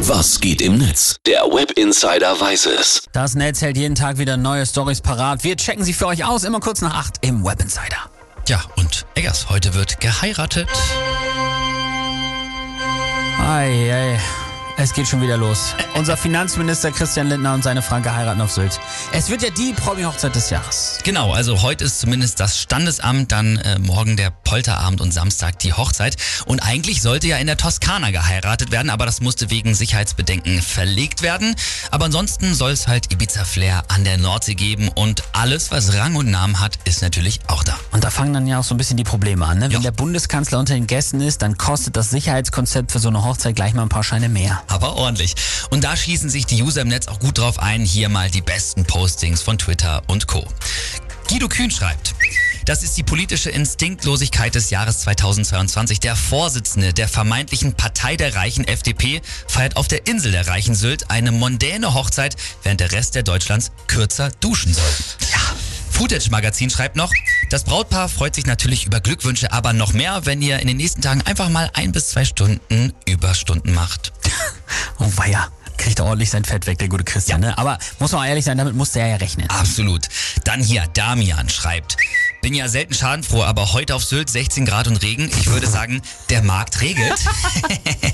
Was geht im Netz? Der Web Insider weiß es. Das Netz hält jeden Tag wieder neue Stories parat. Wir checken sie für euch aus, immer kurz nach acht im Web Insider. Ja, und Eggers, heute wird geheiratet. Ei, ei. Es geht schon wieder los. Unser Finanzminister Christian Lindner und seine Franke heiraten auf Sylt. Es wird ja die Promi-Hochzeit des Jahres. Genau, also heute ist zumindest das Standesamt, dann äh, morgen der Polterabend und Samstag die Hochzeit. Und eigentlich sollte ja in der Toskana geheiratet werden, aber das musste wegen Sicherheitsbedenken verlegt werden. Aber ansonsten soll es halt Ibiza-Flair an der Nordsee geben und alles, was Rang und Namen hat, ist natürlich auch da. Und da fangen dann ja auch so ein bisschen die Probleme an. Ne? Wenn Ja. der Bundeskanzler unter den Gästen ist, dann kostet das Sicherheitskonzept für so eine Hochzeit gleich mal ein paar Scheine mehr. aber ordentlich. Und da schießen sich die User im Netz auch gut drauf ein. Hier mal die besten Postings von Twitter und Co. Guido Kühn schreibt. Das ist die politische Instinktlosigkeit des Jahres 2022. Der Vorsitzende der vermeintlichen Partei der Reichen FDP feiert auf der Insel der Reichen Sylt eine mondäne Hochzeit, während der Rest der Deutschlands kürzer duschen soll. Ja. Footage Magazin schreibt noch, das Brautpaar freut sich natürlich über Glückwünsche, aber noch mehr, wenn ihr in den nächsten Tagen einfach mal ein bis zwei Stunden Überstunden macht. Oh weia. Kriegt er ordentlich sein Fett weg, der gute Christian. Ne? Aber muss man auch ehrlich sein, damit musste er ja rechnen. Absolut. Dann hier, Damian schreibt. Bin ja selten schadenfroh, aber heute auf Sylt 16 Grad und Regen. Ich würde sagen, der Markt regelt.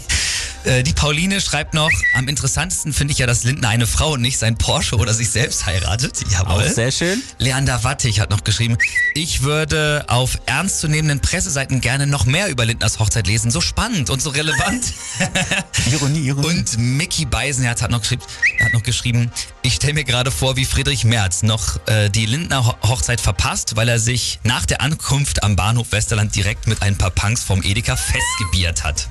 Äh, Die Pauline schreibt noch, am interessantesten finde ich ja, dass Lindner eine Frau und nicht sein Porsche oder sich selbst heiratet. Jawohl. Auch sehr schön. Leander Wattig hat noch geschrieben, ich würde auf ernstzunehmenden Presseseiten gerne noch mehr über Lindners Hochzeit lesen. So spannend und so relevant. Ironie, Ironie. Und Mickey Beisenherz hat noch, geschrieben, hat noch geschrieben, ich stelle mir gerade vor, wie Friedrich Merz noch äh, die Lindner Ho- Hochzeit verpasst, weil er sich nach der Ankunft am Bahnhof Westerland direkt mit ein paar Punks vom Edeka festgebiert hat.